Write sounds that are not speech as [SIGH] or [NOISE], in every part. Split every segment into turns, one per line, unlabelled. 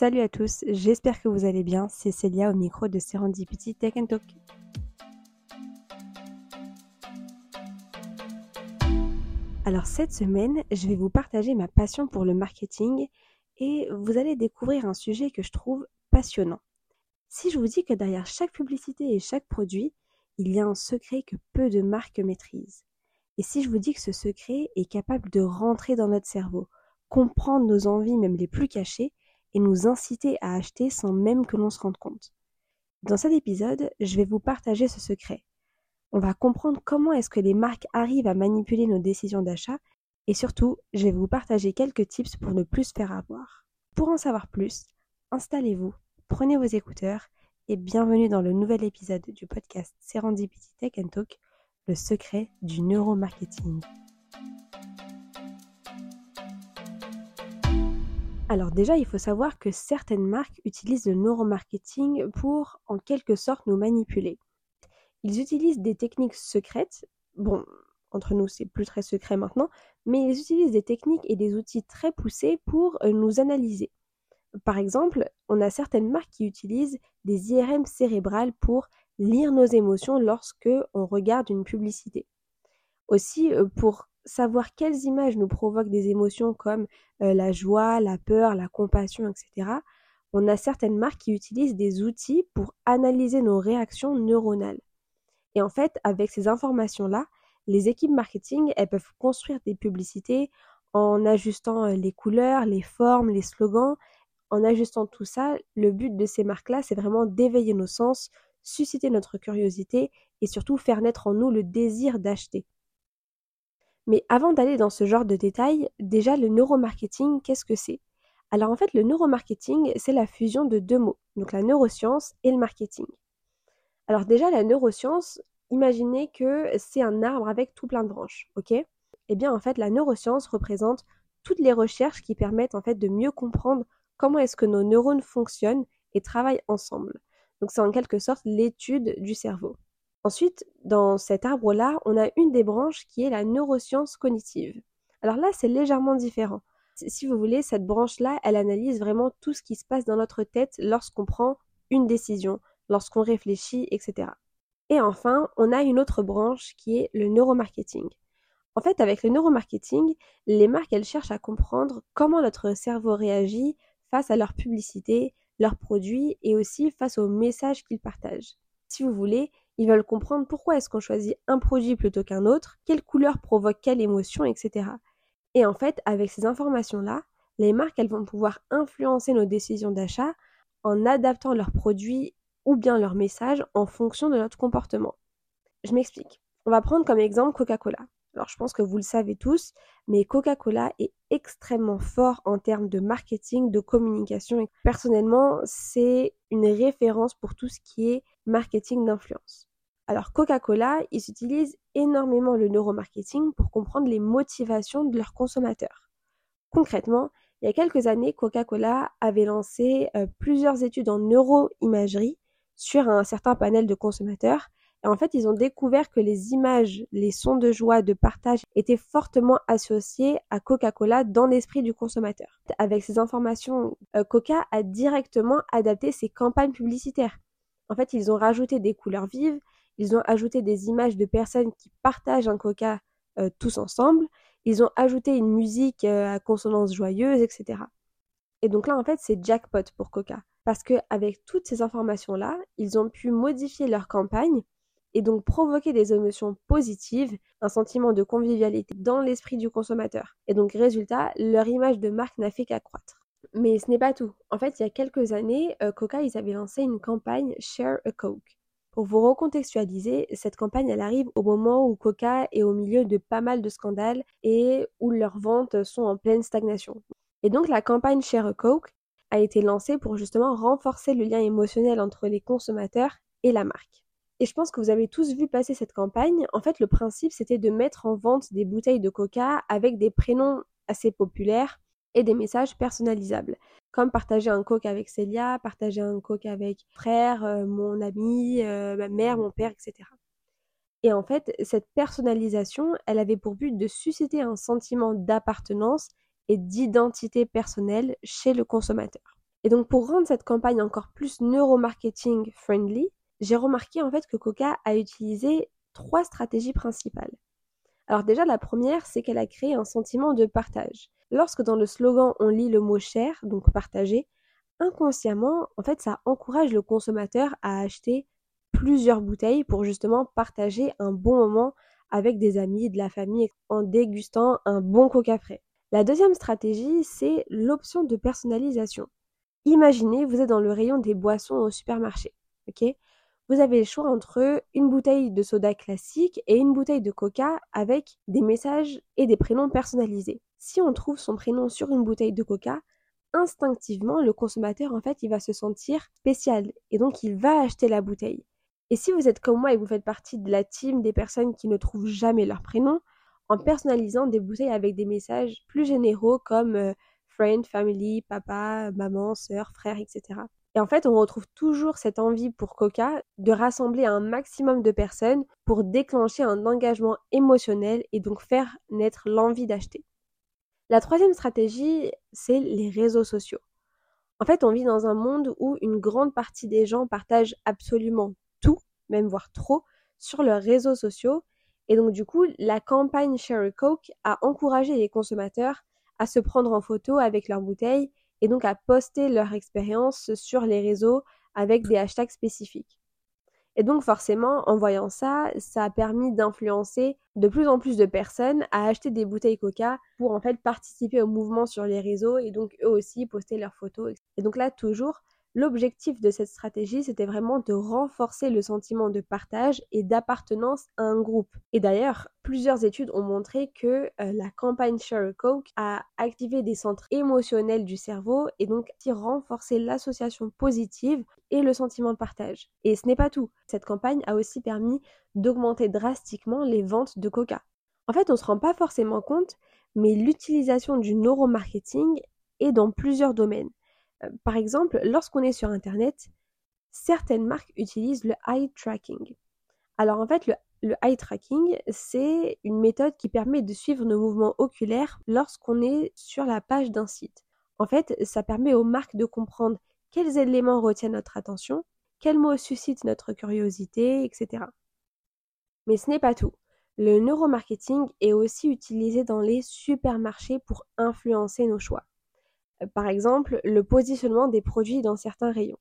Salut à tous, j'espère que vous allez bien. C'est Célia au micro de Serendipity Tech Talk. Alors cette semaine, je vais vous partager ma passion pour le marketing et vous allez découvrir un sujet que je trouve passionnant. Si je vous dis que derrière chaque publicité et chaque produit, il y a un secret que peu de marques maîtrisent. Et si je vous dis que ce secret est capable de rentrer dans notre cerveau, comprendre nos envies même les plus cachées et nous inciter à acheter sans même que l'on se rende compte. Dans cet épisode, je vais vous partager ce secret. On va comprendre comment est-ce que les marques arrivent à manipuler nos décisions d'achat et surtout, je vais vous partager quelques tips pour ne plus se faire avoir. Pour en savoir plus, installez-vous, prenez vos écouteurs et bienvenue dans le nouvel épisode du podcast Serendipity Tech Talk, le secret du neuromarketing. Alors déjà, il faut savoir que certaines marques utilisent le neuromarketing pour en quelque sorte nous manipuler. Ils utilisent des techniques secrètes. Bon, entre nous, c'est plus très secret maintenant, mais ils utilisent des techniques et des outils très poussés pour euh, nous analyser. Par exemple, on a certaines marques qui utilisent des IRM cérébrales pour lire nos émotions lorsque on regarde une publicité. Aussi, euh, pour savoir quelles images nous provoquent des émotions comme euh, la joie, la peur, la compassion, etc., on a certaines marques qui utilisent des outils pour analyser nos réactions neuronales. Et en fait, avec ces informations-là, les équipes marketing, elles peuvent construire des publicités en ajustant euh, les couleurs, les formes, les slogans. En ajustant tout ça, le but de ces marques-là, c'est vraiment d'éveiller nos sens, susciter notre curiosité et surtout faire naître en nous le désir d'acheter. Mais avant d'aller dans ce genre de détails, déjà le neuromarketing, qu'est-ce que c'est? Alors en fait, le neuromarketing, c'est la fusion de deux mots, donc la neuroscience et le marketing. Alors déjà, la neuroscience, imaginez que c'est un arbre avec tout plein de branches, ok? Eh bien en fait, la neuroscience représente toutes les recherches qui permettent en fait de mieux comprendre comment est-ce que nos neurones fonctionnent et travaillent ensemble. Donc c'est en quelque sorte l'étude du cerveau. Ensuite, dans cet arbre-là, on a une des branches qui est la neuroscience cognitive. Alors là, c'est légèrement différent. Si vous voulez, cette branche-là, elle analyse vraiment tout ce qui se passe dans notre tête lorsqu'on prend une décision, lorsqu'on réfléchit, etc. Et enfin, on a une autre branche qui est le neuromarketing. En fait, avec le neuromarketing, les marques, elles cherchent à comprendre comment notre cerveau réagit face à leurs publicités, leurs produits et aussi face aux messages qu'ils partagent. Si vous voulez, ils veulent comprendre pourquoi est-ce qu'on choisit un produit plutôt qu'un autre, quelle couleur provoque quelle émotion, etc. Et en fait, avec ces informations-là, les marques, elles vont pouvoir influencer nos décisions d'achat en adaptant leurs produits ou bien leurs messages en fonction de notre comportement. Je m'explique. On va prendre comme exemple Coca-Cola. Alors je pense que vous le savez tous, mais Coca-Cola est extrêmement fort en termes de marketing, de communication. Personnellement, c'est une référence pour tout ce qui est marketing d'influence. Alors Coca-Cola, ils utilisent énormément le neuromarketing pour comprendre les motivations de leurs consommateurs. Concrètement, il y a quelques années, Coca-Cola avait lancé euh, plusieurs études en neuroimagerie sur un certain panel de consommateurs. Et en fait, ils ont découvert que les images, les sons de joie, de partage étaient fortement associés à Coca-Cola dans l'esprit du consommateur. Avec ces informations, euh, Coca a directement adapté ses campagnes publicitaires. En fait, ils ont rajouté des couleurs vives, ils ont ajouté des images de personnes qui partagent un coca euh, tous ensemble. Ils ont ajouté une musique euh, à consonance joyeuse, etc. Et donc là, en fait, c'est jackpot pour Coca. Parce qu'avec toutes ces informations-là, ils ont pu modifier leur campagne et donc provoquer des émotions positives, un sentiment de convivialité dans l'esprit du consommateur. Et donc, résultat, leur image de marque n'a fait qu'accroître. Mais ce n'est pas tout. En fait, il y a quelques années, euh, Coca, ils avaient lancé une campagne Share a Coke. Pour vous recontextualiser, cette campagne, elle arrive au moment où Coca est au milieu de pas mal de scandales et où leurs ventes sont en pleine stagnation. Et donc la campagne Share Coke a été lancée pour justement renforcer le lien émotionnel entre les consommateurs et la marque. Et je pense que vous avez tous vu passer cette campagne. En fait, le principe, c'était de mettre en vente des bouteilles de coca avec des prénoms assez populaires et des messages personnalisables comme partager un coke avec Célia, partager un coke avec frère, euh, mon ami, euh, ma mère, mon père, etc. Et en fait, cette personnalisation, elle avait pour but de susciter un sentiment d'appartenance et d'identité personnelle chez le consommateur. Et donc pour rendre cette campagne encore plus neuromarketing friendly, j'ai remarqué en fait que Coca a utilisé trois stratégies principales. Alors déjà la première, c'est qu'elle a créé un sentiment de partage. Lorsque dans le slogan on lit le mot cher, donc partager, inconsciemment, en fait, ça encourage le consommateur à acheter plusieurs bouteilles pour justement partager un bon moment avec des amis, de la famille, en dégustant un bon coca frais. La deuxième stratégie, c'est l'option de personnalisation. Imaginez, vous êtes dans le rayon des boissons au supermarché. ok? Vous avez le choix entre une bouteille de soda classique et une bouteille de coca avec des messages et des prénoms personnalisés. Si on trouve son prénom sur une bouteille de coca, instinctivement, le consommateur, en fait, il va se sentir spécial et donc il va acheter la bouteille. Et si vous êtes comme moi et vous faites partie de la team des personnes qui ne trouvent jamais leur prénom, en personnalisant des bouteilles avec des messages plus généraux comme euh, friend, family, papa, maman, sœur, frère, etc. Et en fait, on retrouve toujours cette envie pour Coca de rassembler un maximum de personnes pour déclencher un engagement émotionnel et donc faire naître l'envie d'acheter. La troisième stratégie, c'est les réseaux sociaux. En fait, on vit dans un monde où une grande partie des gens partagent absolument tout, même voire trop, sur leurs réseaux sociaux. Et donc, du coup, la campagne Share Coke a encouragé les consommateurs à se prendre en photo avec leurs bouteilles et donc à poster leur expérience sur les réseaux avec des hashtags spécifiques. Et donc forcément, en voyant ça, ça a permis d'influencer de plus en plus de personnes à acheter des bouteilles Coca pour en fait participer au mouvement sur les réseaux et donc eux aussi poster leurs photos. Et donc là, toujours, L'objectif de cette stratégie, c'était vraiment de renforcer le sentiment de partage et d'appartenance à un groupe. Et d'ailleurs, plusieurs études ont montré que euh, la campagne Share Coke a activé des centres émotionnels du cerveau et donc renforcé l'association positive et le sentiment de partage. Et ce n'est pas tout. Cette campagne a aussi permis d'augmenter drastiquement les ventes de Coca. En fait, on ne se rend pas forcément compte, mais l'utilisation du neuromarketing est dans plusieurs domaines. Euh, par exemple, lorsqu'on est sur Internet, certaines marques utilisent le eye tracking. Alors en fait, le, eye tracking, c'est une méthode qui permet de suivre nos mouvements oculaires lorsqu'on est sur la page d'un site. En fait, ça permet aux marques de comprendre quels éléments retiennent notre attention, quels mots suscitent notre curiosité, etc. Mais ce n'est pas tout. Le neuromarketing est aussi utilisé dans les supermarchés pour influencer nos choix par exemple, le positionnement des produits dans certains rayons.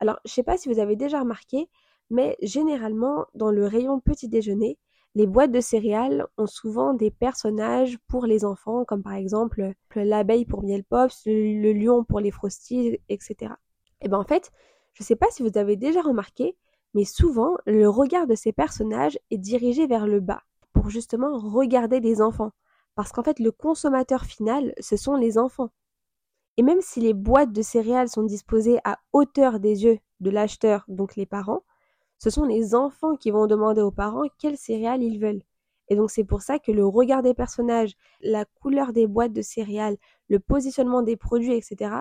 Alors, je ne sais pas si vous avez déjà remarqué, mais généralement, dans le rayon petit déjeuner, les boîtes de céréales ont souvent des personnages pour les enfants, comme par exemple l'abeille pour Miel Pops, le, lion pour les Frosties, etc. Et bien en fait, je ne sais pas si vous avez déjà remarqué, mais souvent, le regard de ces personnages est dirigé vers le bas, pour justement regarder les enfants. Parce qu'en fait, le consommateur final, ce sont les enfants. Et même si les boîtes de céréales sont disposées à hauteur des yeux de l'acheteur, donc les parents, ce sont les enfants qui vont demander aux parents quelles céréales ils veulent. Et donc c'est pour ça que le regard des personnages, la couleur des boîtes de céréales, le positionnement des produits, etc.,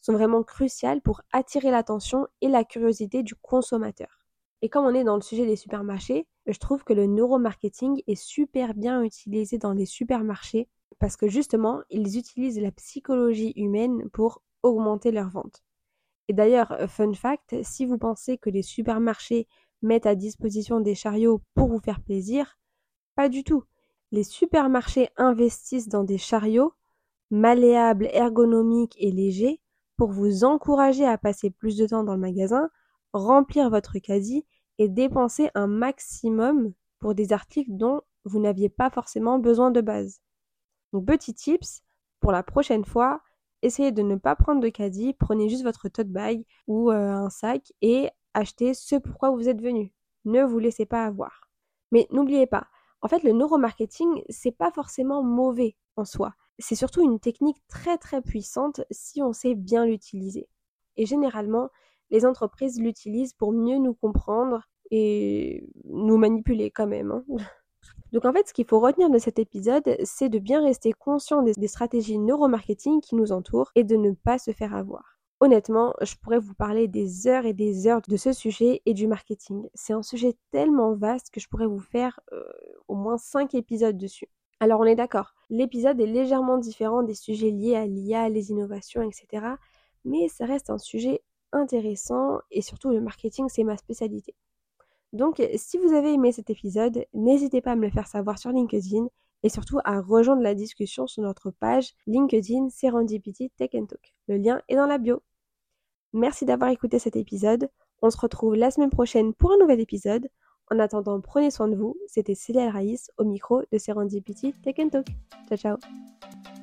sont vraiment cruciales pour attirer l'attention et la curiosité du consommateur. Et comme on est dans le sujet des supermarchés, je trouve que le neuromarketing est super bien utilisé dans les supermarchés parce que justement, ils utilisent la psychologie humaine pour augmenter leurs ventes. Et d'ailleurs, euh, fun fact, si vous pensez que les supermarchés mettent à disposition des chariots pour vous faire plaisir, pas du tout. Les supermarchés investissent dans des chariots malléables, ergonomiques et légers pour vous encourager à passer plus de temps dans le magasin, remplir votre caddie et dépenser un maximum pour des articles dont vous n'aviez pas forcément besoin de base. Donc petit tips, pour la prochaine fois, essayez de ne pas prendre de caddie, prenez juste votre tote bag ou euh, un sac et achetez ce pourquoi vous êtes venu. Ne vous laissez pas avoir. Mais n'oubliez pas, en fait le neuromarketing, c'est pas forcément mauvais en soi. C'est surtout une technique très très puissante si on sait bien l'utiliser. Et généralement, les entreprises l'utilisent pour mieux nous comprendre et nous manipuler quand même. Hein. [LAUGHS] Donc en fait, ce qu'il faut retenir de cet épisode, c'est de bien rester conscient des, stratégies neuromarketing qui nous entourent et de ne pas se faire avoir. Honnêtement, je pourrais vous parler des heures et des heures de ce sujet et du marketing. C'est un sujet tellement vaste que je pourrais vous faire euh, au moins 5 épisodes dessus. Alors on est d'accord, l'épisode est légèrement différent des sujets liés à l'IA, les innovations, etc. mais ça reste un sujet intéressant et surtout le marketing c'est ma spécialité. Donc si vous avez aimé cet épisode, n'hésitez pas à me le faire savoir sur LinkedIn et surtout à rejoindre la discussion sur notre page LinkedIn Serendipity Tech Talk. Le lien est dans la bio. Merci d'avoir écouté cet épisode. On se retrouve la semaine prochaine pour un nouvel épisode. En attendant, prenez soin de vous. C'était Célia Raïs au micro de Serendipity Tech Talk. Ciao ciao